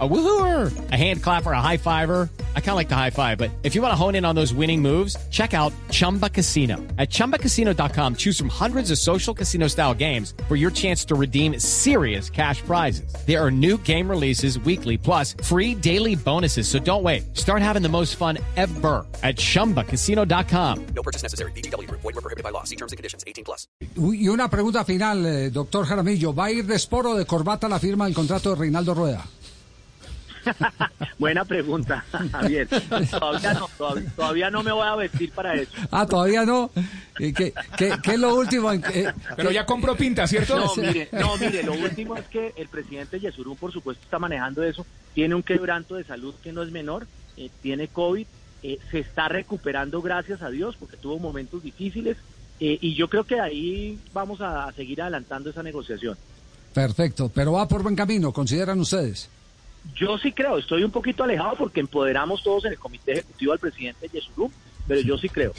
A woohooer, a hand clapper, a high fiver. I kind of like the high five, but if you want to hone in on those winning moves, check out Chumba Casino. At ChumbaCasino.com, choose from hundreds of social casino style games for your chance to redeem serious cash prizes. There are new game releases weekly, plus free daily bonuses. So don't wait. Start having the most fun ever at ChumbaCasino.com. No purchase necessary. BGW. Void were prohibited by law. See terms and conditions. 18 plus. Y una pregunta final, eh, doctor Jaramillo. ¿Va a ir de esporo de corbata la firma del contrato de Reinaldo Rueda? Buena pregunta, Javier. Todavía no, todavía, todavía no me voy a vestir para eso. Ah, todavía no. ¿Qué, qué, qué- qué es lo último? en que- Pero ya compró pinta, ¿cierto? No, mire, no, mire, lo último es que el presidente Yesurún, por supuesto, está manejando eso. Tiene un quebranto de salud que no es menor, eh, tiene COVID, eh, se está recuperando, gracias a Dios, porque tuvo momentos difíciles. eh, y yo creo que ahí vamos a seguir adelantando esa negociación. Perfecto, pero va por buen camino, consideran ustedes. Yo sí creo, estoy un poquito alejado porque empoderamos todos en el comité ejecutivo al presidente pero yo sí creo.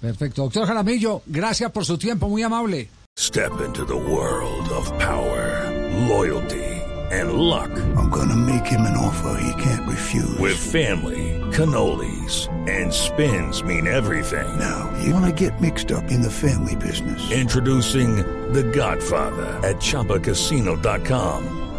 Perfecto. Doctor Jaramillo, gracias por su tiempo, muy amable. Step into the world of power, loyalty, and luck. I'm gonna make him an offer he can't refuse. With family, cannolis, and spins mean everything. now, you wanna get mixed up in the family business. Introducing The Godfather at ChumbaCasino.com.